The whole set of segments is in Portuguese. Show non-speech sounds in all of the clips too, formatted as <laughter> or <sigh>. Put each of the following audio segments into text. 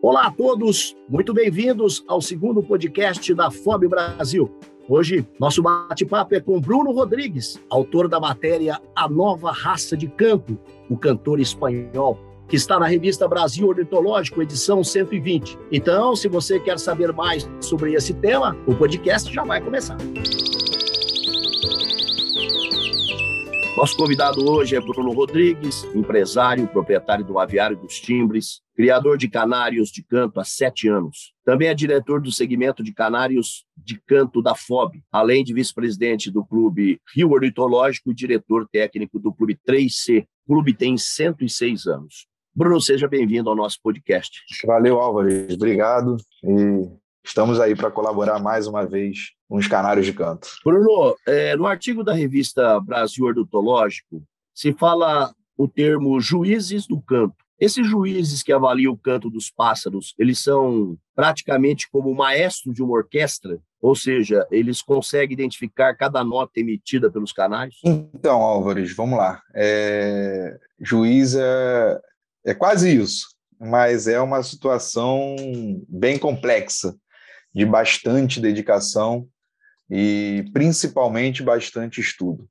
Olá a todos, muito bem-vindos ao segundo podcast da FOB Brasil. Hoje, nosso bate-papo é com Bruno Rodrigues, autor da matéria A Nova Raça de Canto, o cantor espanhol, que está na revista Brasil Ornitológico, edição 120. Então, se você quer saber mais sobre esse tema, o podcast já vai começar. Nosso convidado hoje é Bruno Rodrigues, empresário, proprietário do Aviário dos Timbres, criador de canários de canto há sete anos. Também é diretor do segmento de canários de canto da FOB, além de vice-presidente do Clube Rio Ornitológico e diretor técnico do Clube 3C. O clube tem 106 anos. Bruno, seja bem-vindo ao nosso podcast. Valeu, Álvaro. Obrigado. E estamos aí para colaborar mais uma vez com os canários de canto. Bruno, é, no artigo da revista Brasil Ornitológico, se fala o termo juízes do canto. Esses juízes que avaliam o canto dos pássaros, eles são praticamente como maestros de uma orquestra, ou seja, eles conseguem identificar cada nota emitida pelos canários? Então, Álvares, vamos lá. É... Juiz é... é quase isso, mas é uma situação bem complexa de bastante dedicação e principalmente bastante estudo.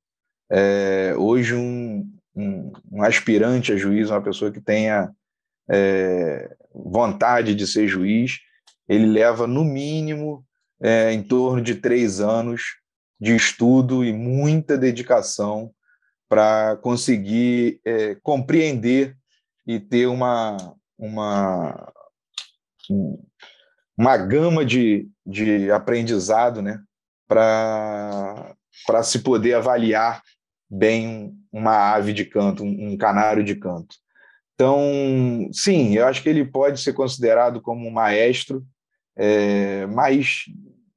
É, hoje, um, um, um, aspirante a juiz, uma pessoa que tenha é, vontade de ser juiz, ele leva no mínimo é, em torno de três anos de estudo e muita dedicação para conseguir é, compreender e ter uma, uma, uma gama de, de aprendizado né, para se poder avaliar bem uma ave de canto, um, um canário de canto. Então, sim, eu acho que ele pode ser considerado como um maestro, é, mas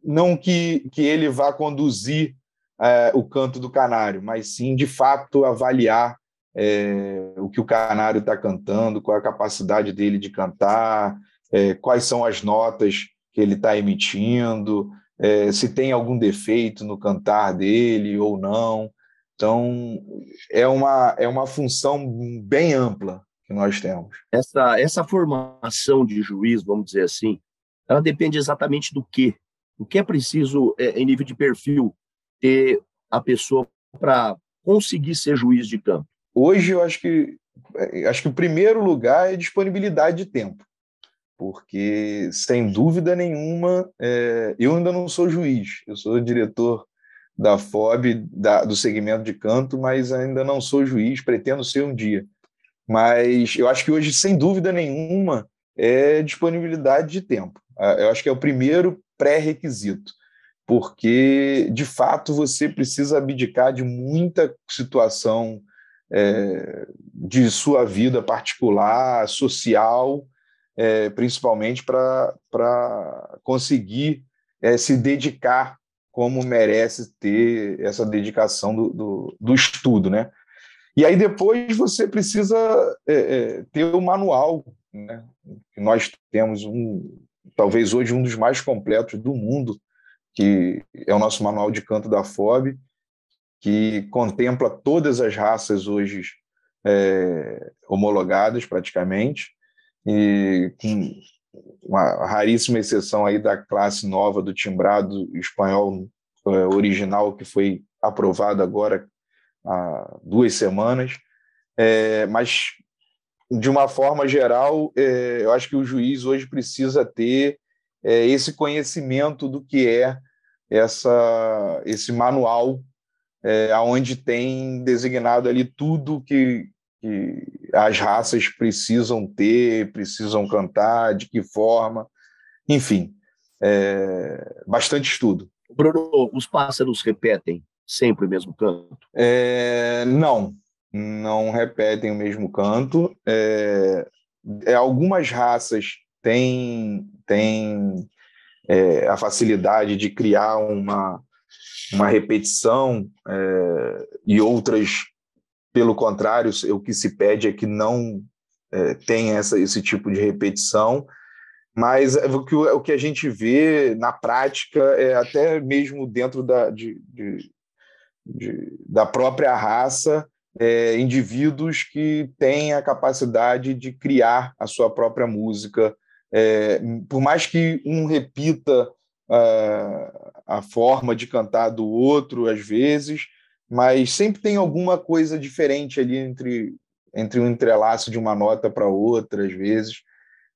não que, que ele vá conduzir é, o canto do canário, mas sim, de fato, avaliar é, o que o canário está cantando, qual a capacidade dele de cantar, é, quais são as notas que ele está emitindo, é, se tem algum defeito no cantar dele ou não. Então, é uma, é uma função bem ampla que nós temos. Essa, essa formação de juiz, vamos dizer assim, ela depende exatamente do quê? O que é preciso, é, em nível de perfil, ter a pessoa para conseguir ser juiz de campo? Hoje, eu acho que, é, acho que o primeiro lugar é disponibilidade de tempo porque, sem dúvida nenhuma, é, eu ainda não sou juiz, eu sou diretor da FOB, da, do segmento de canto, mas ainda não sou juiz, pretendo ser um dia. Mas eu acho que hoje, sem dúvida nenhuma, é disponibilidade de tempo. Eu acho que é o primeiro pré-requisito, porque, de fato, você precisa abdicar de muita situação é, de sua vida particular, social, é, principalmente para conseguir é, se dedicar como merece ter essa dedicação do, do, do, estudo, né? E aí depois você precisa é, é ter o manual, né? Nós temos um, talvez hoje um dos mais completos do mundo, que é o nosso manual de canto da FOB, que contempla todas as raças hoje é, homologadas praticamente, e com uma raríssima exceção aí da classe nova do timbrado espanhol é, original que foi aprovado agora há duas semanas, é, mas de uma forma geral, é, eu acho que o juiz hoje precisa ter é, esse conhecimento do que é essa, esse manual, é, onde tem designado ali tudo que, que as raças precisam ter, precisam cantar, de que forma, enfim, é, bastante estudo. Bruno, os pássaros repetem sempre o mesmo canto? É, não, não repetem o mesmo canto. É, é algumas raças têm, têm é, a facilidade de criar uma, uma repetição é, e outras pelo contrário, o que se pede é que não é, tenha essa, esse tipo de repetição, mas o que, o que a gente vê na prática é até mesmo dentro da, de, de, de, da própria raça, é, indivíduos que têm a capacidade de criar a sua própria música É, por mais que um repita uh, a forma de cantar do outro, às vezes, mas sempre tem alguma coisa diferente ali entre, entre um entrelaço de uma nota para outra, às vezes.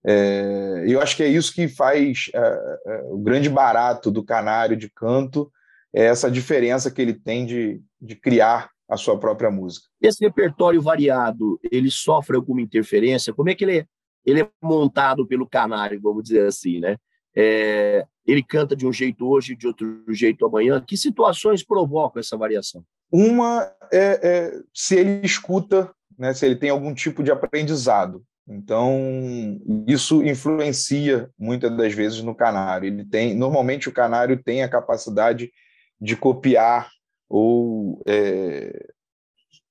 É, eu acho que é isso que faz uh, uh, o grande barato do canário de canto, é essa diferença que ele tem de, de criar a sua própria música. Esse repertório variado, ele sofre alguma interferência? Como é que ele é, ele é montado pelo canário, vamos dizer assim, né? É, ele canta de um jeito hoje, de outro jeito amanhã. Que situações provocam essa variação? Uma é, é se ele escuta, né, se ele tem algum tipo de aprendizado. Então, isso influencia muitas das vezes no canário. Ele tem, normalmente o canário tem a capacidade de copiar ou, é,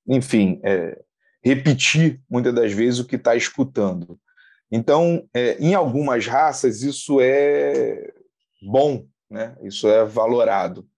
enfim, é, repetir muitas das vezes o que está escutando. Então, é, em algumas raças, isso é bom, né? isso é valorado.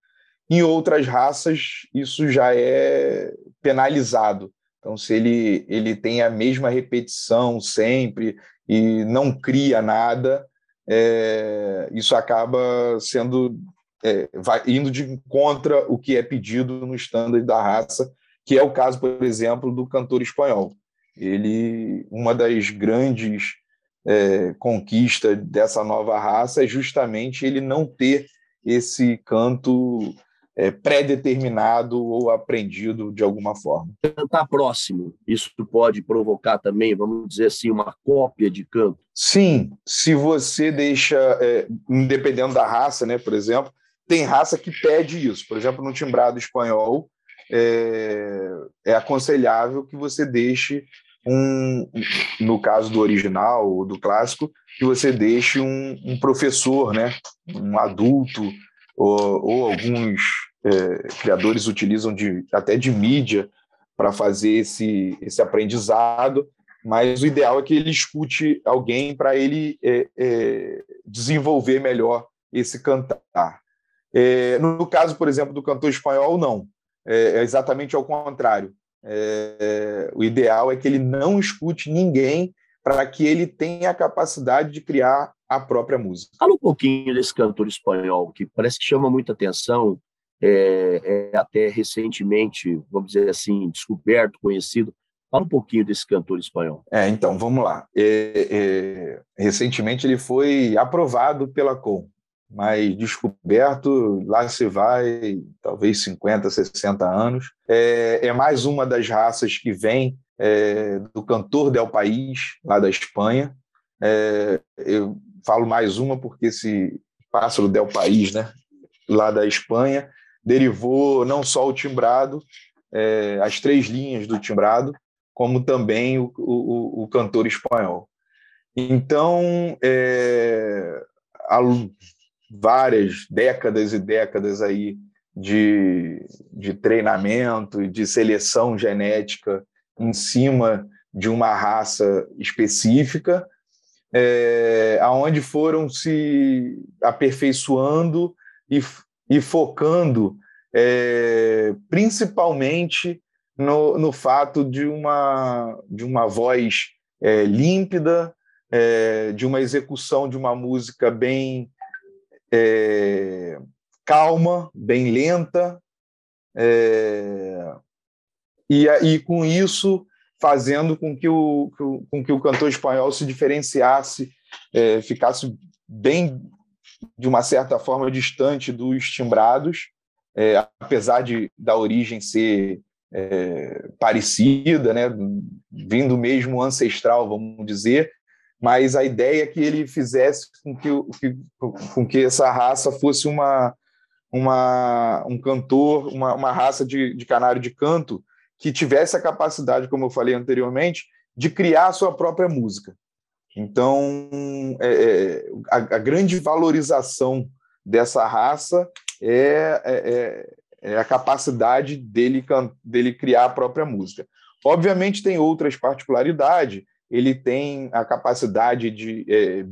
Em outras raças, isso já é penalizado. Então, se ele, ele tem a mesma repetição sempre e não cria nada, é, isso acaba sendo é, vai, indo de contra o que é pedido no standard da raça, que é o caso, por exemplo, do cantor espanhol. Ele, uma das grandes é, conquistas dessa nova raça é justamente ele não ter esse canto é, pré-determinado ou aprendido de alguma forma. Cantar próximo, isso pode provocar também, vamos dizer assim, uma cópia de canto? Sim, se você deixa, é, dependendo da raça, né, por exemplo, tem raça que pede isso. Por exemplo, no timbrado espanhol, é, é aconselhável que você deixe um, no caso do original ou do clássico, que você deixe um, um professor, né, um adulto, ou, ou alguns é, criadores utilizam de, até de mídia para fazer esse, esse aprendizado, mas o ideal é que ele escute alguém para ele é, é, desenvolver melhor esse cantar. É, no caso, por exemplo, do cantor espanhol, não. É, é exatamente ao contrário. É, o ideal é que ele não escute ninguém para que ele tenha a capacidade de criar a própria música. Fala um pouquinho desse cantor espanhol, que parece que chama muita atenção, é, é até recentemente, vamos dizer assim, descoberto, conhecido. Fala um pouquinho desse cantor espanhol. É, então, vamos lá. É, é, recentemente ele foi aprovado pela COM, mas descoberto, lá se vai, talvez 50, 60 anos. É, é mais uma das raças que vem é, do cantor del País, lá da Espanha. É, eu falo mais uma porque esse pássaro del País, né, lá da Espanha, derivou não só o timbrado, é, as três linhas do timbrado, como também o, o, o cantor espanhol. Então, é, a, várias décadas e décadas aí de, de treinamento de seleção genética em cima de uma raça específica, é, aonde foram se aperfeiçoando e, e focando é, principalmente no, no fato de uma, de uma voz é, límpida, é, de uma execução de uma música bem é, calma, bem lenta, é, e, e com isso fazendo com que o, com que o cantor espanhol se diferenciasse, é, ficasse bem, de uma certa forma, distante dos timbrados, é, apesar de da origem ser é, parecida, né, vindo mesmo ancestral, vamos dizer, mas a ideia é que ele fizesse com que, com que essa raça fosse uma, uma, um cantor, uma, uma raça de, de canário de canto que tivesse a capacidade, como eu falei anteriormente, de criar a sua própria música. Então, é, é a, a, grande valorização dessa raça é, é, é, é a capacidade dele, dele criar a própria música. Obviamente, tem outras particularidades, ele tem a capacidade de é,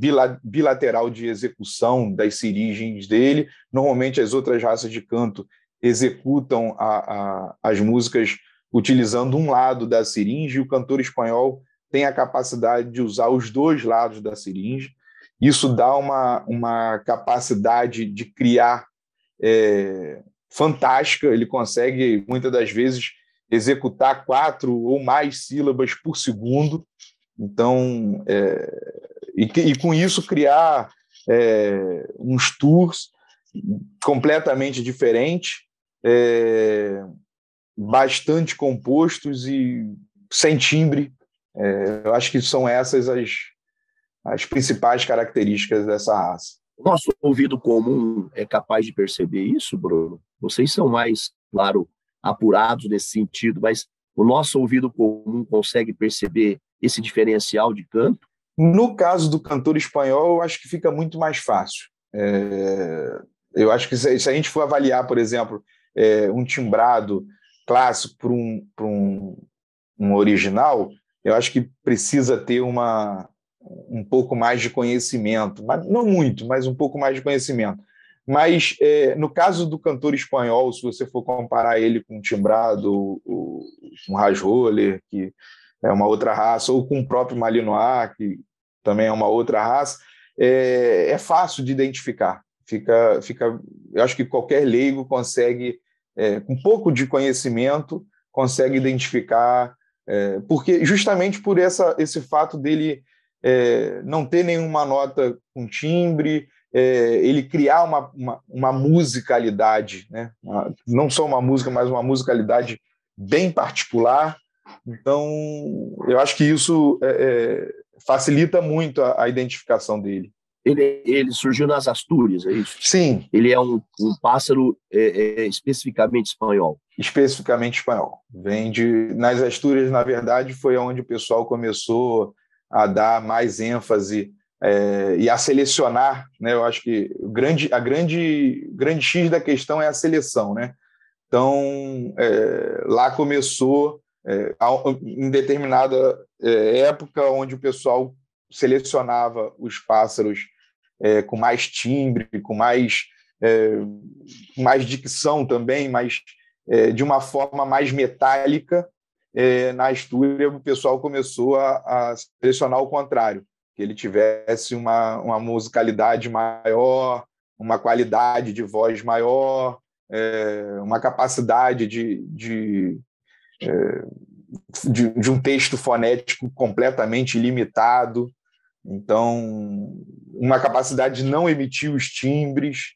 bilateral de execução das sirigens dele. Normalmente, as outras raças de canto executam a, a, as músicas utilizando um lado da seringe, e o cantor espanhol tem a capacidade de usar os dois lados da seringe. Isso dá uma, uma capacidade de criar é, fantástica. Ele consegue, muitas das vezes, executar quatro ou mais sílabas por segundo. Então, é, e, e, com isso criar é, uns tours completamente diferentes, é, bastante compostos e sem timbre. É, eu acho que são essas as, as principais características dessa raça. Nosso ouvido comum é capaz de perceber isso, Bruno? Vocês são mais, claro, apurados nesse sentido, mas o nosso ouvido comum consegue perceber esse diferencial de canto? No caso do cantor espanhol, eu acho que fica muito mais fácil. É, eu acho que se, a gente for avaliar, por exemplo, é, um timbrado clássico para um, um, um original, eu acho que precisa ter uma, um pouco mais de conhecimento, mas não muito, mas um pouco mais de conhecimento. Mas é, no caso do cantor espanhol, se você for comparar ele com o timbrado, o, com Raj Roller, que é uma outra raça, ou com o próprio Malinois, que também é uma outra raça, é, é fácil de identificar. Fica, fica, eu acho que qualquer leigo consegue, é, com pouco de conhecimento, consegue identificar, é, porque justamente por essa, esse fato dele é, não ter nenhuma nota com timbre, é, ele criar uma, uma, uma musicalidade, né? Uma, não só uma música, mas uma musicalidade bem particular. Então, eu acho que isso é, é, facilita muito a, a, identificação dele. Ele, ele surgiu nas Astúrias, é isso? Sim. Ele é um, um pássaro é, é, especificamente espanhol. Especificamente espanhol. Vem de. Nas Astúrias, na verdade, foi onde o pessoal começou a dar mais ênfase é, e a selecionar, né? Eu acho que o grande, a grande, grande X da questão é a seleção, né? Então é, lá começou é, em determinada é, época onde o pessoal selecionava os pássaros é, com mais timbre, com mais é, mais dicção também, mas de uma forma mais metálica. na Astúria, o pessoal começou a, a selecionar o contrário que ele tivesse uma, uma musicalidade maior, uma qualidade de voz maior, é, uma capacidade de, de, é, de, de, um texto fonético completamente limitado. Então, uma capacidade de não emitir os timbres.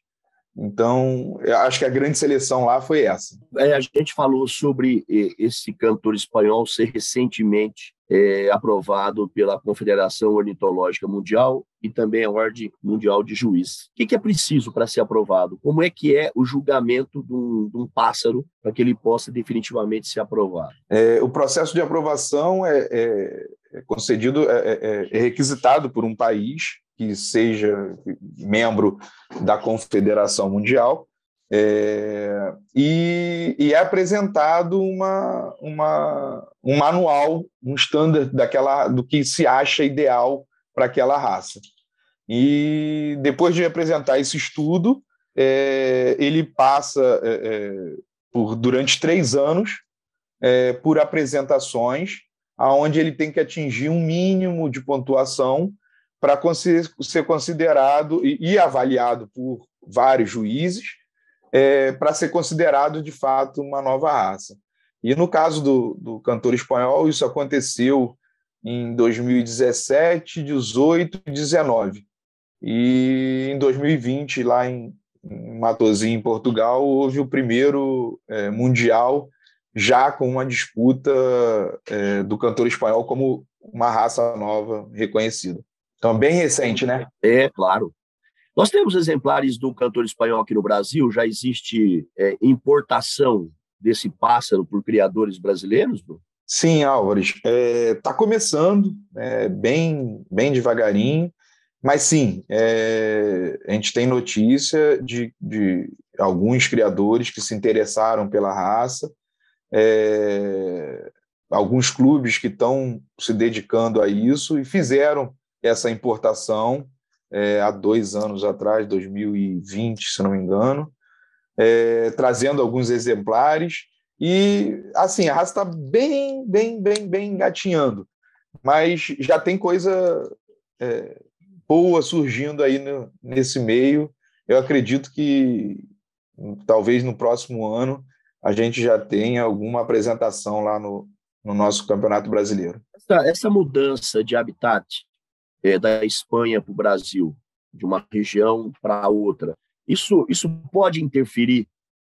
Então, acho que a grande seleção lá foi essa. É, a gente falou sobre esse cantor espanhol ser recentemente é, aprovado pela Confederação Ornitológica Mundial e também a Ordem Mundial de Juízes. O que, que é preciso para ser aprovado? Como é que é o julgamento de um, de um pássaro para que ele possa definitivamente ser aprovado? É, o processo de aprovação é, é, é concedido, é, é, é requisitado por um país que seja membro da Confederação Mundial é, e, e, é apresentado uma, uma, um manual, um standard daquela, do que se acha ideal para aquela raça. E depois de apresentar esse estudo, é, ele passa é, é por durante três anos é, por apresentações, aonde ele tem que atingir um mínimo de pontuação para ser considerado e, avaliado por vários juízes é, para ser considerado de fato uma nova raça. E no caso do, do cantor espanhol, isso aconteceu em 2017, 18 e 19. E em 2020, lá em, em Matosinhos, em Portugal, houve o primeiro é, mundial já com uma disputa é, do cantor espanhol como uma raça nova reconhecida. Então, bem recente, né? É, claro. Nós temos exemplares do cantor espanhol aqui no Brasil, já existe é, importação desse pássaro por criadores brasileiros, Bruno? Sim, Álvares. Está é, tá começando, é, bem, bem devagarinho, mas sim, é, a gente tem notícia de, de alguns criadores que se interessaram pela raça, é, alguns clubes que estão se dedicando a isso e fizeram essa importação é, há dois anos atrás, 2020, se não me engano, é, trazendo alguns exemplares. E, assim, a raça está bem, bem, bem, bem engatinhando, mas já tem coisa é, boa surgindo aí no, nesse meio. Eu acredito que talvez no próximo ano a gente já tenha alguma apresentação lá no, no nosso Campeonato Brasileiro. Essa, essa mudança de habitat é, da Espanha para o Brasil, de uma região para outra, isso, isso pode interferir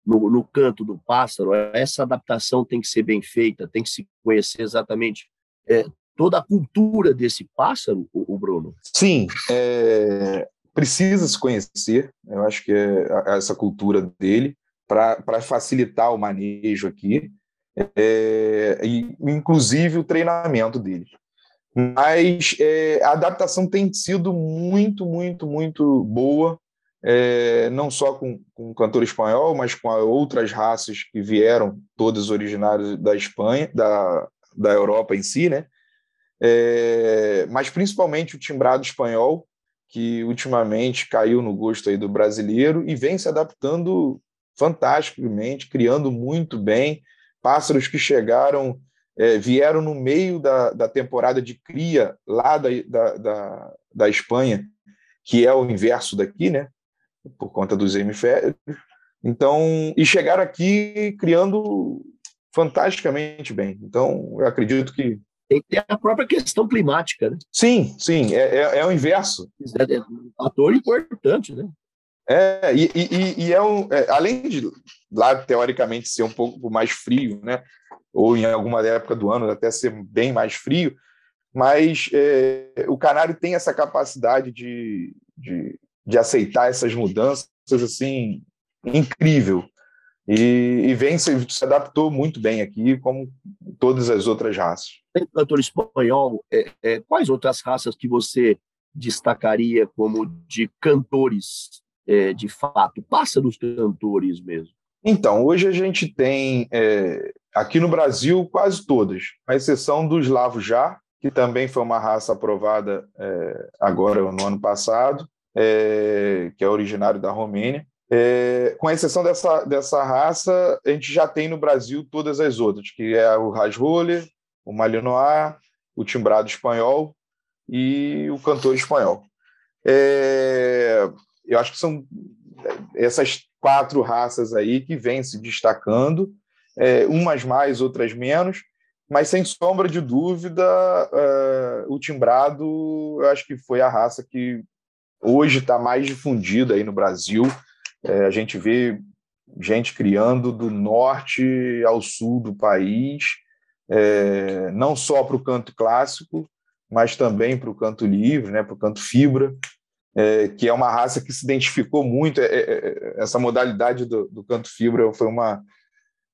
no, no canto do pássaro? Essa adaptação tem que ser bem feita, tem que se conhecer exatamente é, toda a cultura desse pássaro, o, o Bruno? Sim, é, precisa se conhecer, eu acho que é essa cultura dele, para facilitar o manejo aqui, é, e, inclusive o treinamento dele. Mas é, a adaptação tem sido muito, muito, muito boa, é, não só com, com o cantor espanhol, mas com outras raças que vieram, todas originárias da Espanha, da, da Europa em si, né? É, mas principalmente o timbrado espanhol, que ultimamente caiu no gosto aí do brasileiro e vem se adaptando fantasticamente, criando muito bem. Pássaros que chegaram, é, vieram no meio da, da temporada de cria lá da, da, da, da Espanha, que é o inverso daqui, né? Por conta dos hemisférios. Então, e chegaram aqui criando fantasticamente bem. Então, eu acredito que tem que ter a própria questão climática, né? Sim, sim, é, é, é o inverso. É, é um fator importante, né? É, e, e, e é um, é, além de lá teoricamente ser um pouco mais frio, né? Ou em alguma época do ano até ser bem mais frio, mas é, o canário tem essa capacidade de, de, de, aceitar essas mudanças assim incrível e, e vem se, se, adaptou muito bem aqui, como todas as outras raças. Tem cantor espanhol, é, é, quais outras raças que você destacaria como de cantores é, de fato? Passa dos cantores mesmo. Então, hoje a gente tem é, aqui no Brasil quase todas, à exceção dos Lavo Já, que também foi uma raça aprovada é, agora no ano passado, é, que é originário da Romênia. É, com exceção dessa, dessa raça, a gente já tem no Brasil todas as outras, que é o Rasroller, o Malinois, o timbrado espanhol e o cantor espanhol. É, eu acho que são essas quatro raças aí que vêm se destacando, é, umas mais, outras menos, mas sem sombra de dúvida, é, o timbrado, eu acho que foi a raça que hoje está mais difundida aí no Brasil, é, a gente vê gente criando do norte ao sul do país, é, não só para o canto clássico, mas também para o canto livre, né, para o canto fibra, é, que é uma raça que se identificou muito. É, é, é, essa modalidade do, do, canto fibra foi uma,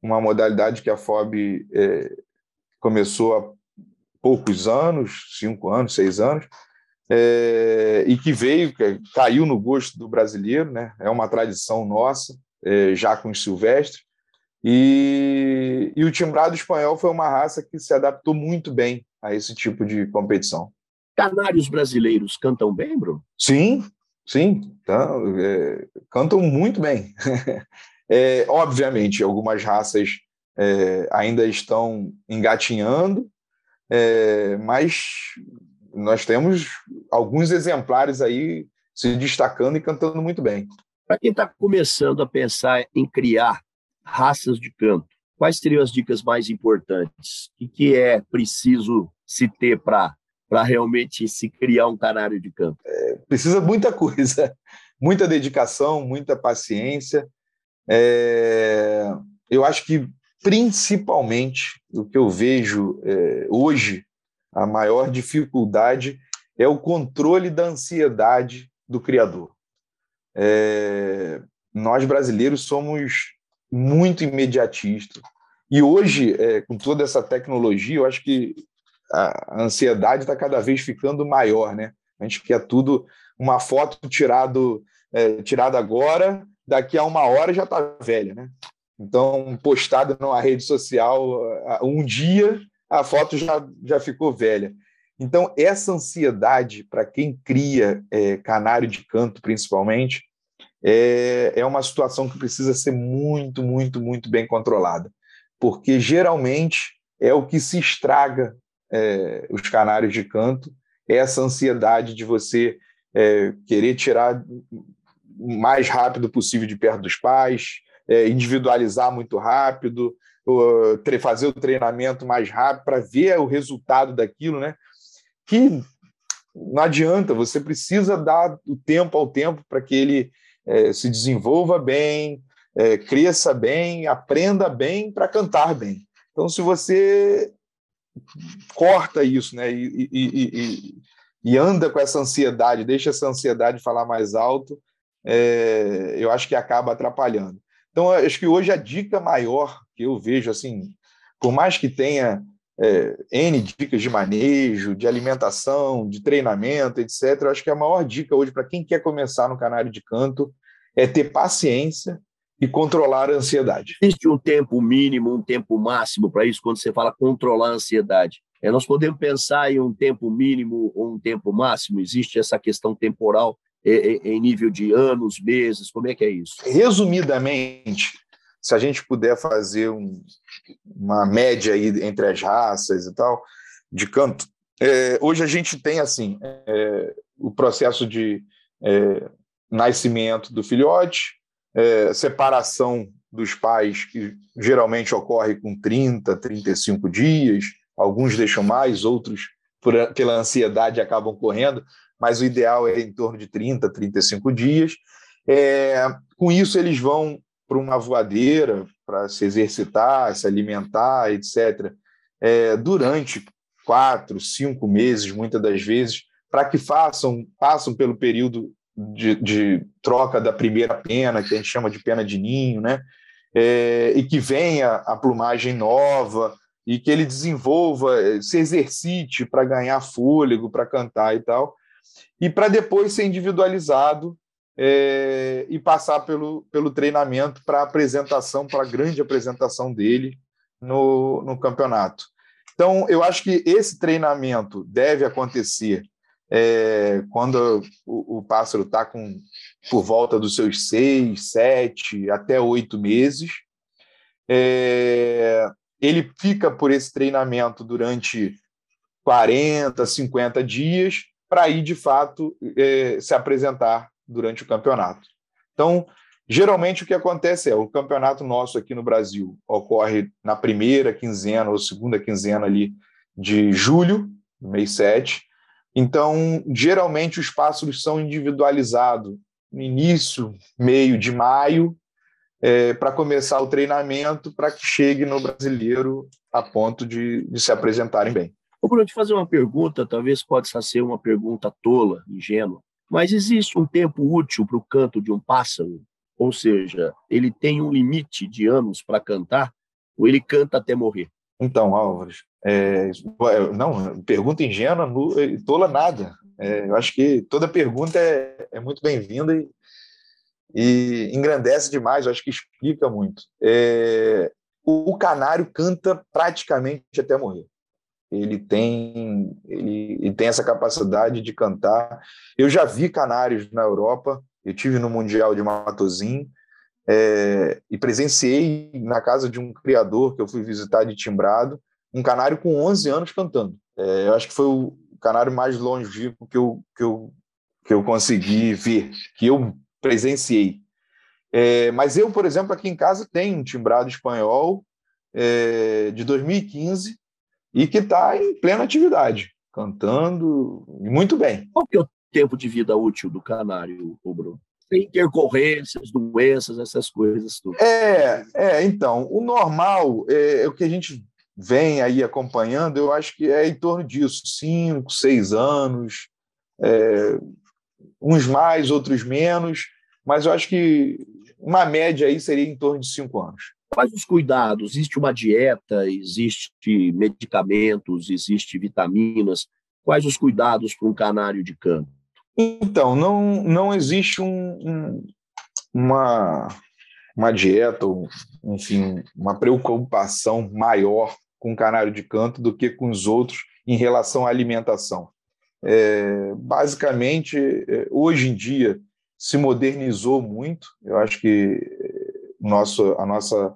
uma modalidade que a FOB começou há poucos anos, cinco anos, seis anos, é, e que veio, caiu no gosto do brasileiro, né? é uma tradição nossa, é, já com os silvestres. E, e o timbrado espanhol foi uma raça que se adaptou muito bem a esse tipo de competição. Canários brasileiros cantam bem, Bruno? Sim, sim, tá, é, cantam muito bem. <laughs> É, obviamente, algumas raças é, ainda estão engatinhando, é, mas nós temos alguns exemplares aí se destacando e cantando muito bem. Para quem está começando a pensar em criar raças de canto, quais seriam as dicas mais importantes? O que é preciso se ter para para realmente se criar um canário de canto? É, precisa muita coisa, <laughs> muita dedicação, muita paciência. É, eu acho que principalmente o que eu vejo é, hoje a maior dificuldade é o controle da ansiedade do criador. É, nós brasileiros somos muito imediatistas. E hoje, é, com toda essa tecnologia, eu acho que a ansiedade está cada vez ficando maior. Né? A gente quer tudo, uma foto tirado, é, tirada agora, daqui a uma hora já está velha. Né? Então, postada numa rede social um dia, a foto já, já ficou velha. Então, essa ansiedade, para quem cria é, canário de canto, principalmente, é, é uma situação que precisa ser muito, muito, muito bem controlada, porque geralmente é o que se estraga é, os canários de canto, essa ansiedade de você é, querer tirar o mais rápido possível de perto dos pais, é, individualizar muito rápido, fazer o treinamento mais rápido para ver o resultado daquilo, né? Que não adianta, você precisa dar o tempo ao tempo para que ele é, se desenvolva bem, é, cresça bem, aprenda bem para cantar bem. Então, se você corta isso, né, e, e, e, e, anda com essa ansiedade, deixa essa ansiedade falar mais alto, é, eu acho que acaba atrapalhando. Então, acho que hoje a dica maior que eu vejo, assim, por mais que tenha é, N dicas de manejo, de alimentação, de treinamento, etc., acho que a maior dica hoje para quem quer começar no canário de canto é ter paciência e controlar a ansiedade. Existe um tempo mínimo, um tempo máximo para isso, quando você fala controlar a ansiedade? É, nós podemos pensar em um tempo mínimo ou um tempo máximo? Existe essa questão temporal em nível de anos, meses? Como é que é isso? Resumidamente, se a gente puder fazer um, uma média aí entre as raças e tal, de canto, é, hoje a gente tem assim é, o processo de é, nascimento do filhote, é, separação dos pais, que geralmente ocorre com 30, 35 dias, alguns deixam mais, outros, por, pela ansiedade, acabam correndo, mas o ideal é em torno de 30, 35 dias. É, com isso, eles vão para uma voadeira para se exercitar, se alimentar, etc., é, durante quatro, cinco meses, muitas das vezes, para que façam, passam pelo período de, de, troca da primeira pena, que a gente chama de pena de ninho, né? É, e que venha a plumagem nova e que ele desenvolva, se exercite para ganhar fôlego, para cantar e tal, e para depois ser individualizado é, e passar pelo, pelo treinamento para apresentação, para a grande apresentação dele no, no campeonato. Então, eu acho que esse treinamento deve acontecer é, quando o, o pássaro está com por volta dos seus seis, sete, até oito meses. É, ele fica por esse treinamento durante 40, 50 dias para ir, de fato, é, se apresentar durante o campeonato. Então, geralmente o que acontece é, o campeonato nosso aqui no Brasil ocorre na primeira quinzena ou segunda quinzena ali de julho, mês 7, então, geralmente, os pássaros são individualizados no início, meio de maio, é, para começar o treinamento, para que chegue no brasileiro a ponto de, de se apresentarem bem. Ô Bruno, te fazer uma pergunta, talvez possa ser uma pergunta tola, ingênua, mas existe um tempo útil para o canto de um pássaro? Ou seja, ele tem um limite de anos para cantar, ou ele canta até morrer? Então, Álvares, é, não, pergunta ingênua, tola nada. É, eu acho que toda pergunta é, é muito bem-vinda e, e, engrandece demais, eu acho que explica muito. É, o, o, canário canta praticamente até morrer. Ele tem, ele, ele tem essa capacidade de cantar. Eu já vi canários na Europa, eu tive no Mundial de Matozinho, é, e presenciei na casa de um criador que eu fui visitar de timbrado, um canário com 11 anos cantando. É, eu acho que foi o canário mais longevo que eu, que eu, que eu consegui ver, que eu presenciei. É, mas eu, por exemplo, aqui em casa tenho um timbrado espanhol é, de 2015 e que está em plena atividade, cantando muito bem. Qual que é o tempo de vida útil do canário, Bruno? intercorrências, doenças, essas coisas. Tudo. É, é, então, o normal, é, é, o que a gente vem aí acompanhando, eu acho que é em torno disso, cinco, seis anos, é, uns mais, outros menos, mas eu acho que uma média aí seria em torno de cinco anos. Quais os cuidados? Existe uma dieta, existe medicamentos, existe vitaminas. Quais os cuidados para um canário de campo? Então, não, não existe um, um, uma, uma dieta, ou, enfim, uma preocupação maior com o canário de canto do que com os outros em relação à alimentação. É, basicamente, é, hoje em dia, se modernizou muito. Eu acho que nosso, a nossa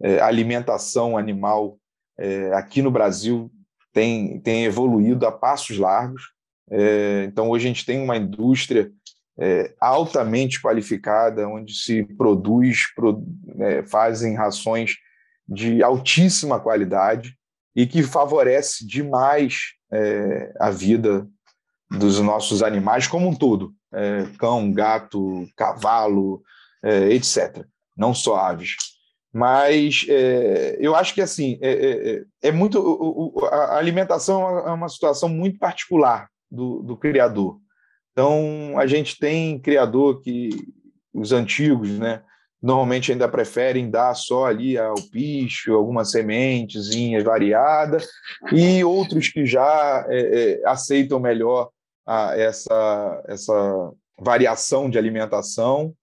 é, alimentação animal é, aqui no Brasil tem, tem evoluído a passos largos. É, então, hoje a gente tem uma indústria é, altamente qualificada, onde se produz, pro, é, fazem rações de altíssima qualidade e que favorece demais é, a vida dos nossos animais como um todo, é, cão, gato, cavalo, é, etc. Não só aves. Mas é, eu acho que assim é, muito a alimentação é uma situação muito particular do, do criador. Então a gente tem criador que os antigos, né, normalmente ainda preferem dar só ali ao picho, alguma sementezinha variada, e outros que já é, é, aceitam melhor a, essa, essa variação de alimentação.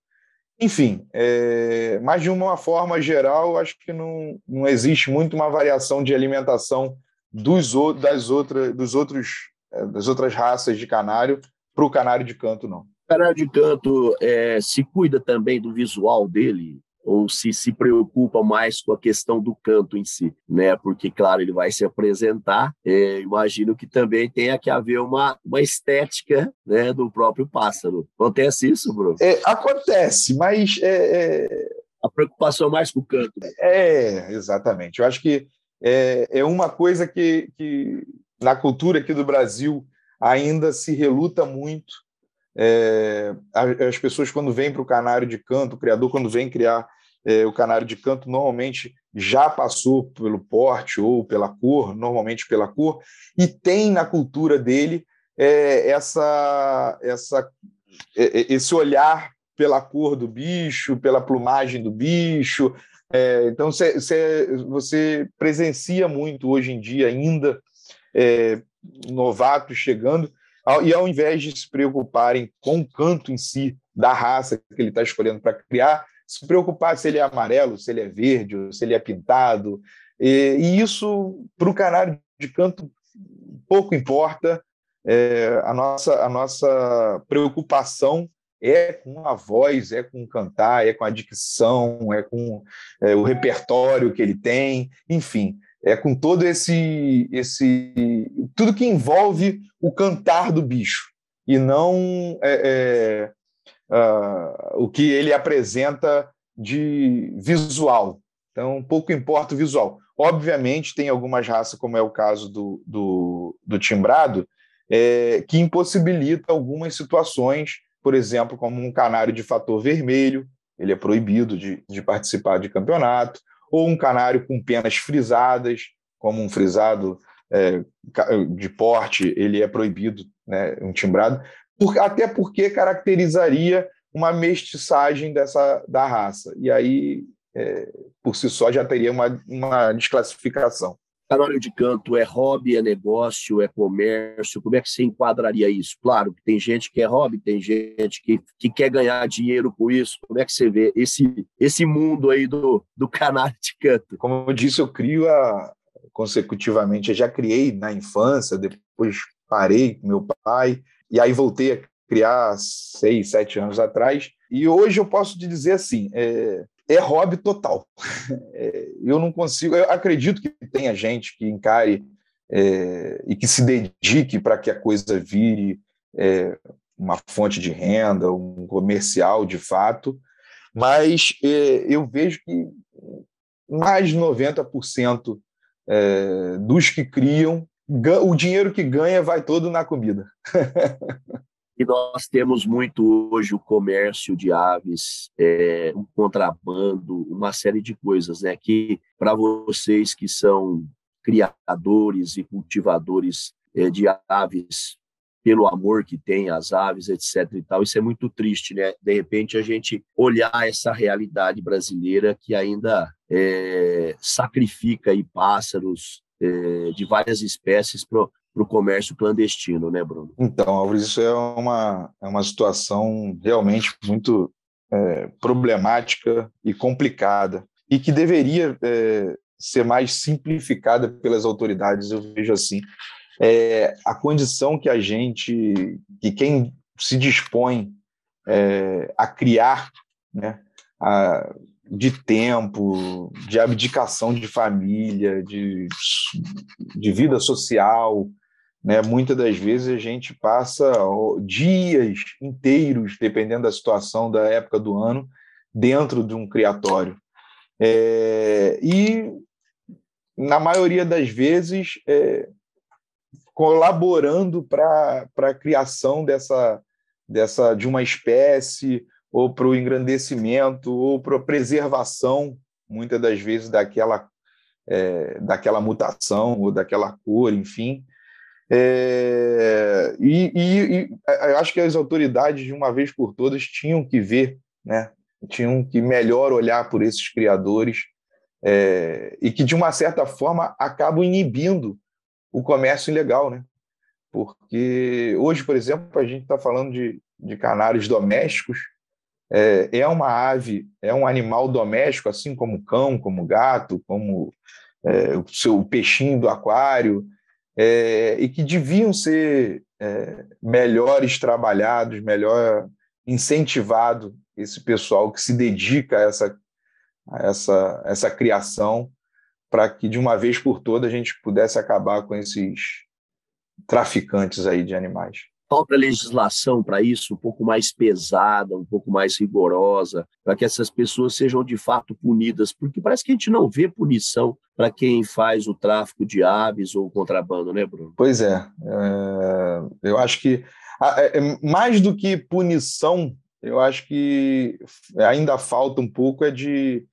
Enfim, é, mas de uma forma geral, acho que não, não existe muito uma variação de alimentação dos, das, outra, dos outros, é, das outras raças de canário para o canário de canto, não. O canário de canto é, se cuida também do visual dele, ou se se preocupa mais com a questão do canto em si, né? Porque, claro, ele vai se apresentar, é, imagino que também tenha que haver uma, uma estética né, do próprio pássaro. Acontece isso, Bruno? É, acontece, mas... É, é... A preocupação mais com o canto. É, exatamente. Eu acho que é, é uma coisa que, que na cultura aqui do Brasil ainda se reluta muito. É, as pessoas, quando vêm para o canário de canto, o criador, quando vem criar é, o canário de canto, normalmente já passou pelo porte ou pela cor, normalmente pela cor, e tem na cultura dele é, essa, essa, é, é, esse olhar pela cor do bicho, pela plumagem do bicho. É, então, cê, cê, você presencia muito hoje em dia ainda é, novatos chegando, e ao invés de se preocuparem com o canto em si da raça que ele está escolhendo para criar, se preocupar se ele é amarelo, se ele é verde, se ele é pintado. E, e isso, para o canário de canto, pouco importa. É, a, nossa, a nossa preocupação é com a voz, é com cantar, é com a dicção, é com é, o repertório que ele tem, enfim é com todo esse esse tudo que envolve o cantar do bicho e não é, é, uh, o que ele apresenta de visual. Então, pouco importa o visual. Obviamente, tem algumas raças, como é o caso do, do, do timbrado, é, que impossibilita algumas situações, por exemplo, como um canário de fator vermelho, ele é proibido de, de participar de campeonato, ou um canário com penas frisadas, como um frisado é, de porte, ele é proibido, né, um timbrado, por, até porque caracterizaria uma mestiçagem dessa da raça. E aí, é, por si só, já teria uma, uma desclassificação. Canário de canto é hobby, é negócio, é comércio? Como é que você enquadraria isso? Claro tem gente que é hobby, tem gente que, que quer ganhar dinheiro com isso. Como é que você vê esse, esse mundo aí do, do canário de canto? Como eu disse, eu crio a, consecutivamente. Eu já criei na infância, depois parei com meu pai, e aí voltei a criar seis, sete anos atrás. E hoje eu posso te dizer assim: é, é hobby total. <laughs> É, eu não consigo. Eu acredito que tenha gente que encare é, e que se dedique para que a coisa vire é, uma fonte de renda, um comercial de fato, mas é, eu vejo que mais de 90% é, dos que criam, o dinheiro que ganha vai todo na comida. <laughs> E nós temos muito hoje o comércio de aves, é, contrabando, uma série de coisas, né? Que para vocês que são criadores e cultivadores é, de aves, pelo amor que tem às aves, etc. e tal, isso é muito triste, né? De repente a gente olhar essa realidade brasileira que ainda é, sacrifica aí pássaros é, de várias espécies para o comércio clandestino, né, Bruno? Então, Álvares, isso é uma, é uma situação realmente muito é, problemática e complicada e que deveria é, ser mais simplificada pelas autoridades, eu vejo assim. É, a condição que a gente, que quem se dispõe é, a criar, né, a, de tempo, de abdicação de família, de, de vida social, né? Muitas das vezes a gente passa dias inteiros, dependendo da situação, da época do ano, dentro de um criatório. É, e, na maioria das vezes, é, colaborando para a criação dessa, dessa, de uma espécie, ou para o engrandecimento, ou para a preservação, muitas das vezes, daquela, é, daquela mutação, ou daquela cor, enfim. É, e, e, e, eu acho que as autoridades, de uma vez por todas, tinham que ver, né? tinham que melhor olhar por esses criadores é, e que, de uma certa forma, acabam inibindo o comércio ilegal. Né? Porque hoje, por exemplo, a gente está falando de, de canários domésticos, é, é, uma ave, é um animal doméstico, assim como cão, como gato, como é, o seu peixinho do aquário, é, e que deviam ser é, melhores trabalhados, melhor incentivado esse pessoal que se dedica a essa, a essa, essa criação para que de uma vez por todas a gente pudesse acabar com esses traficantes aí de animais. Falta legislação para isso um pouco mais pesada, um pouco mais rigorosa, para que essas pessoas sejam de fato punidas, porque parece que a gente não vê punição para quem faz o tráfico de aves ou o contrabando, né, Bruno? Pois é, é eu acho que é, é, mais do que punição, eu acho que ainda falta um pouco é de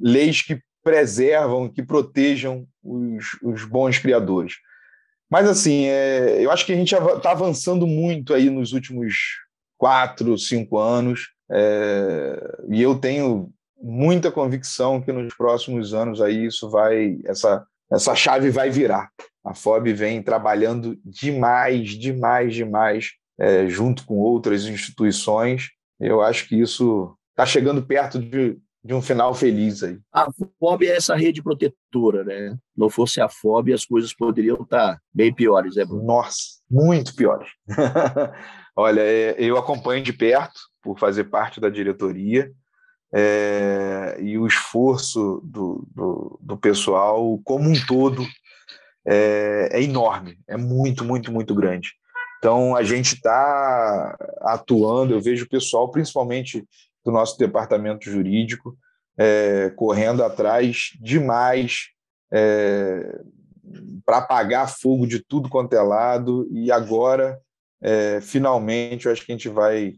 leis que preservam, que protejam os, os bons criadores. Mas, assim, é, eu acho que a gente está avançando muito aí nos últimos quatro, cinco anos, é, e eu tenho muita convicção que nos próximos anos aí isso vai, essa, essa chave vai virar. A FOB vem trabalhando demais, demais, demais, é, junto com outras instituições. Eu acho que isso está chegando perto de, de um final feliz aí. A FOB é essa rede protetora, né? Não fosse a FOB, as coisas poderiam estar bem piores, né, Bruno? Nossa, muito piores. <laughs> Olha, é, eu acompanho de perto, por fazer parte da diretoria, é, e o esforço do, do, do, pessoal como um todo é, é enorme, é muito, muito, muito grande. Então, a gente está atuando, eu vejo o pessoal, principalmente do nosso departamento jurídico, é, correndo atrás demais é, para apagar fogo de tudo quanto é lado, e agora, é, finalmente, eu acho que a gente vai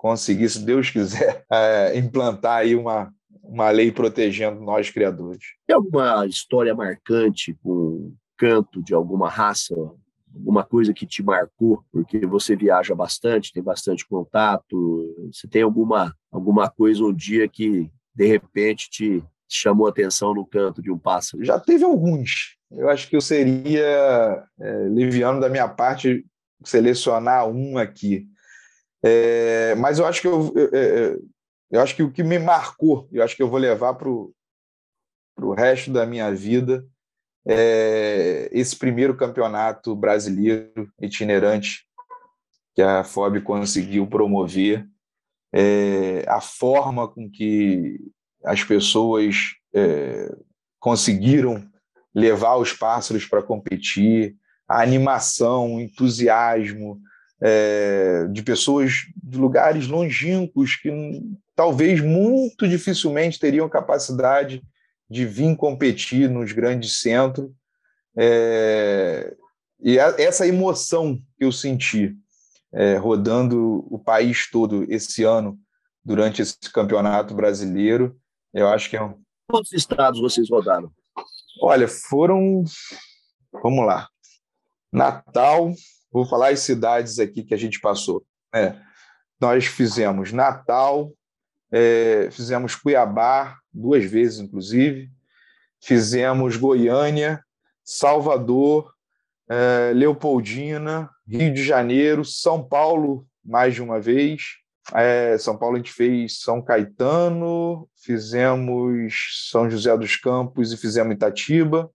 conseguir, se Deus quiser, <laughs> é, implantar aí uma, uma lei protegendo nós criadores. Tem alguma história marcante com canto de alguma raça alguma coisa que te marcou, porque você viaja bastante, tem bastante contato, você tem alguma, alguma coisa um dia que, de repente, te chamou a atenção no canto de um pássaro? Já teve alguns. Eu acho que eu seria é, liviano da minha parte selecionar um aqui. É, mas eu acho que eu, eu, é, eu, acho que o que me marcou, eu acho que eu vou levar para o resto da minha vida, é, esse primeiro campeonato brasileiro itinerante que a FOB conseguiu promover, é, a forma com que as pessoas é, conseguiram levar os pássaros para competir, a animação, o entusiasmo é, de pessoas de lugares longínquos que talvez muito dificilmente teriam capacidade de vir competir nos grandes centros. É, e a, essa emoção que eu senti é, rodando o país todo esse ano, durante esse campeonato brasileiro, eu acho que é um. Quantos estados vocês rodaram? Olha, foram. Vamos lá. Natal, vou falar as cidades aqui que a gente passou. É, nós fizemos Natal, é, fizemos Cuiabá, duas vezes, inclusive. Fizemos Goiânia, Salvador, é, Leopoldina, Rio de Janeiro, São Paulo, mais de uma vez. É, São Paulo a gente fez São Caetano, fizemos São José dos Campos e fizemos Itatiba.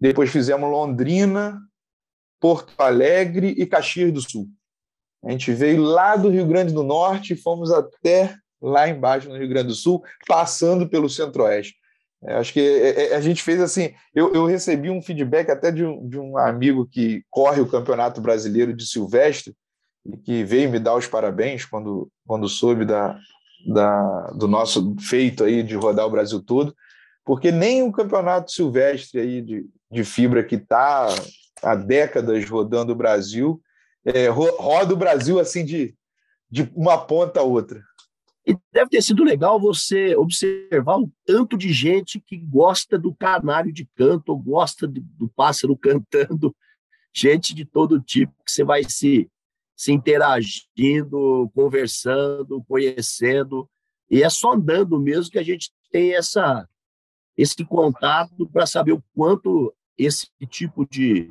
Depois fizemos Londrina, Porto Alegre e Caxias do Sul. A gente veio lá do Rio Grande do Norte e fomos até lá embaixo no Rio Grande do Sul, passando pelo Centro-Oeste. É, acho que é, é, a gente fez assim. Eu, eu recebi um feedback até de um, de um amigo que corre o Campeonato Brasileiro de Silvestre e que veio me dar os parabéns quando, quando soube da, da, do nosso feito aí de rodar o Brasil todo, porque nem o Campeonato Silvestre aí de, de fibra que está há décadas rodando o Brasil é, roda o Brasil assim de, de uma ponta a outra. E deve ter sido legal você observar o tanto de gente que gosta do canário de canto, ou gosta do pássaro <laughs> cantando, gente de todo tipo, que você vai se, se interagindo, conversando, conhecendo, e é só andando mesmo que a gente tem essa, esse contato para saber o quanto esse tipo de,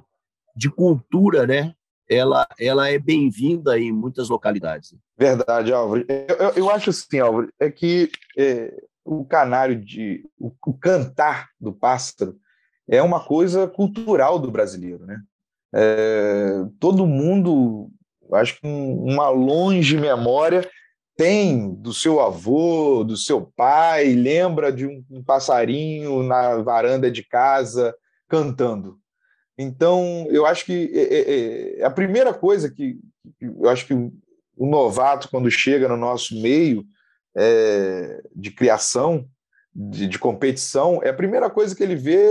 de cultura né, ela, ela é bem-vinda em muitas localidades. Verdade, Álvaro. Eu, eu, eu acho assim, Álvaro, é que é, o canário de o, o, cantar do pássaro é uma coisa cultural do brasileiro, né? É, todo mundo, acho que uma longe memória tem do seu avô, do seu pai, lembra de um, um passarinho na varanda de casa cantando. Então, eu acho que é, é, é, a primeira coisa que, eu acho que o, o, novato, quando chega no nosso meio é, de criação, de, de, competição, é a primeira coisa que ele vê: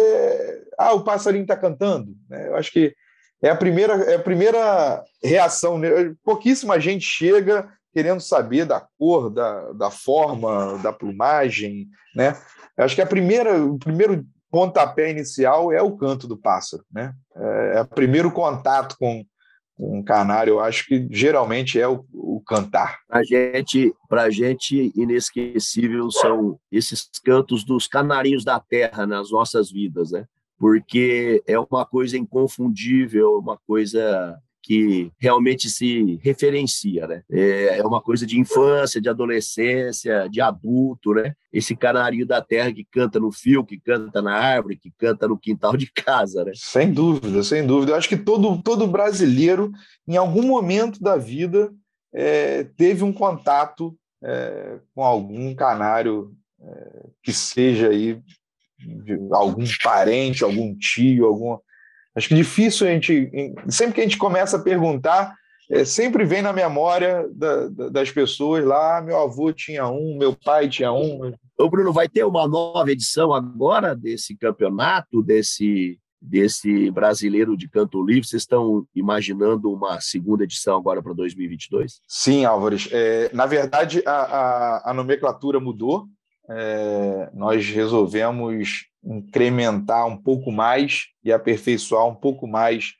ah, o passarinho está cantando. Né? Eu acho que é a primeira, é a primeira reação. Pouquíssima gente chega querendo saber da cor, da, da forma, da plumagem. Né? Eu acho que a primeira, o primeiro pontapé inicial é o canto do pássaro, né? É, é o primeiro contato com, com um canário, eu acho que geralmente é o, o cantar. Para gente, a gente, inesquecível são esses cantos dos canarinhos da terra nas nossas vidas, né? Porque é uma coisa inconfundível, uma coisa que realmente se referencia, né? É, é uma coisa de infância, de adolescência, de adulto, né? Esse canarinho da terra que canta no fio, que canta na árvore, que canta no quintal de casa, né? Sem dúvida, sem dúvida. Eu acho que todo, todo brasileiro, em algum momento da vida, é, teve um contato é, com algum canário é, que seja aí algum parente, algum tio, alguma Acho que difícil a gente. Sempre que a gente começa a perguntar, é, sempre vem na memória da, da, das pessoas lá: meu avô tinha um, meu pai tinha um. Ô, Bruno, vai ter uma nova edição agora desse campeonato, desse, desse brasileiro de canto livre? Vocês estão imaginando uma segunda edição agora para 2022? Sim, Álvares. É, na verdade, a, a, a nomenclatura mudou. É, nós resolvemos incrementar um pouco mais e aperfeiçoar um pouco mais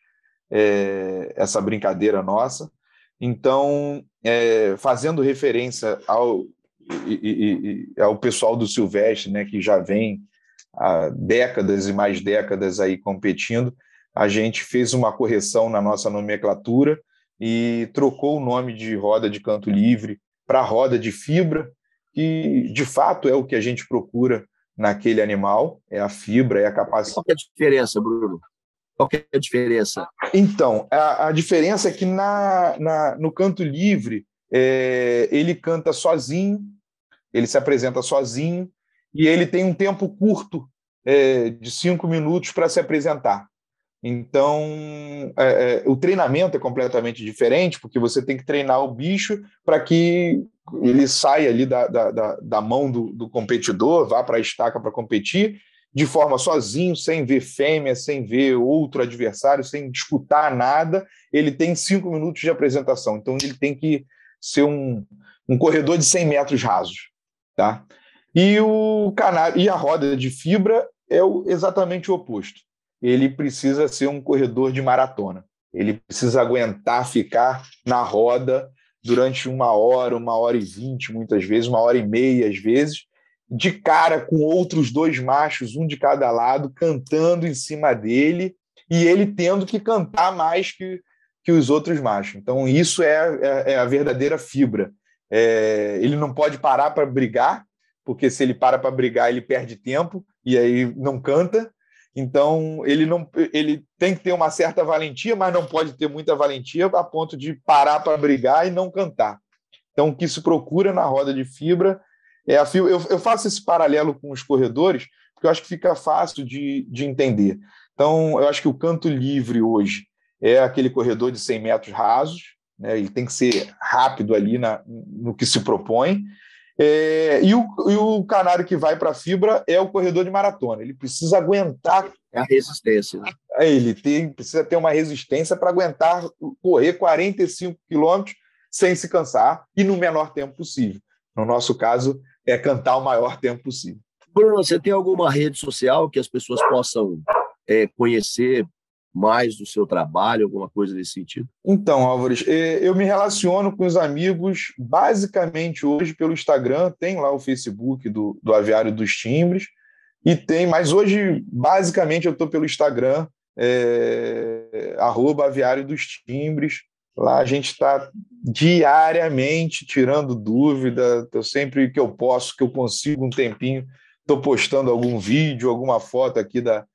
é, essa brincadeira nossa. Então, é, fazendo referência ao, e, e, ao pessoal do Silvestre, né, que já vem há décadas e mais décadas aí competindo, a gente fez uma correção na nossa nomenclatura e trocou o nome de roda de canto livre para roda de fibra, que de fato é o que a gente procura naquele animal, é a fibra, é a capacidade. Qual é a diferença, Bruno? Qual é a diferença? Então, a, a diferença é que na, na, no canto livre, é, ele canta sozinho, ele se apresenta sozinho, e ele tem um tempo curto é, de cinco minutos para se apresentar. Então, é, é, o treinamento é completamente diferente, porque você tem que treinar o bicho para que ele saia ali da, da, da mão do, do competidor, vá para a estaca para competir, de forma sozinho, sem ver fêmea, sem ver outro adversário, sem disputar nada. Ele tem cinco minutos de apresentação, então ele tem que ser um, um corredor de 100 metros rasos. Tá? E, o canário, e a roda de fibra é o, exatamente o oposto ele precisa ser um corredor de maratona. Ele precisa aguentar ficar na roda durante uma hora, uma hora e vinte, muitas vezes, uma hora e meia, às vezes, de cara com outros dois machos, um de cada lado, cantando em cima dele, e ele tendo que cantar mais que, que os outros machos. Então, isso é, é, é a verdadeira fibra. É, ele não pode parar para brigar, porque se ele para para brigar, ele perde tempo e aí não canta. Então, ele não ele tem que ter uma certa valentia, mas não pode ter muita valentia a ponto de parar para brigar e não cantar. Então, o que se procura na roda de fibra é a fibra. Eu, eu faço esse paralelo com os corredores, porque eu acho que fica fácil de, de entender. Então, eu acho que o canto livre hoje é aquele corredor de 100 metros rasos, né? ele tem que ser rápido ali na, no que se propõe. É, e, o, e o canário que vai para a fibra é o corredor de maratona. Ele precisa aguentar. É a resistência. Né? É, ele tem, precisa ter uma resistência para aguentar correr 45 quilômetros sem se cansar e no menor tempo possível. No nosso caso, é cantar o maior tempo possível. Bruno, você tem alguma rede social que as pessoas possam é, conhecer mais do seu trabalho, alguma coisa nesse sentido? Então, Álvares, é, eu me relaciono com os amigos basicamente hoje pelo Instagram, tem lá o Facebook do, do Aviário dos Timbres, e tem, mas hoje basicamente eu estou pelo Instagram, é, arroba Aviário dos Timbres, Lá a gente está diariamente tirando dúvida. Eu sempre que eu posso, que eu consigo um tempinho, estou postando algum vídeo, alguma foto aqui da,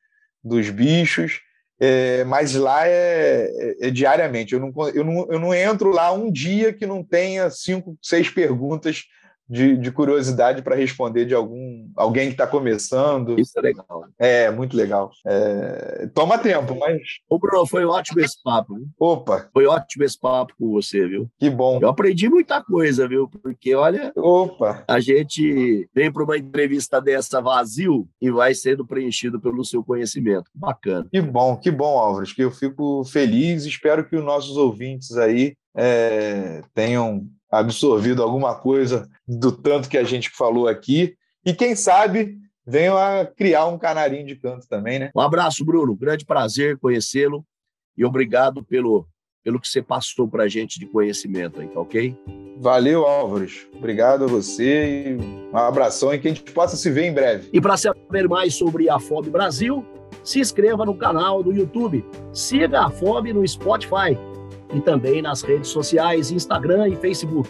dos bichos. É, mas lá é, é, é, diariamente. Eu não, eu, não, eu não entro lá um dia que não tenha cinco, seis perguntas de, de curiosidade para responder de algum alguém que está começando. Isso é legal. É, muito legal. É, toma tempo, mas. Ô, Bruno, foi ótimo esse papo. Viu? Opa! Foi ótimo esse papo com você, viu? Que bom. Eu aprendi muita coisa, viu? Porque, olha. Opa! A gente vem para uma entrevista dessa vazio e vai sendo preenchido pelo seu conhecimento. Bacana. Que bom, que bom, Álvares, que eu fico feliz. Espero que os nossos ouvintes aí é, tenham absorvido alguma coisa do tanto que a gente falou aqui. E quem sabe venham a criar um canarinho de canto também, né? Um abraço, Bruno. Grande prazer conhecê-lo e obrigado pelo, pelo que você passou para a gente de conhecimento aí, tá ok? Valeu, Álvares. Obrigado a você e um abração e que a gente possa se ver em breve. E para saber mais sobre a FOB Brasil, se inscreva no canal do YouTube, siga a FOB no Spotify e também nas redes sociais, Instagram e Facebook.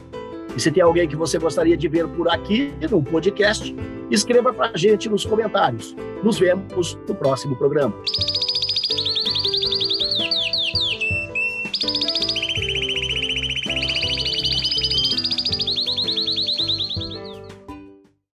E se tem alguém que você gostaria de ver por aqui no podcast, escreva para a gente nos comentários. Nos vemos no próximo programa.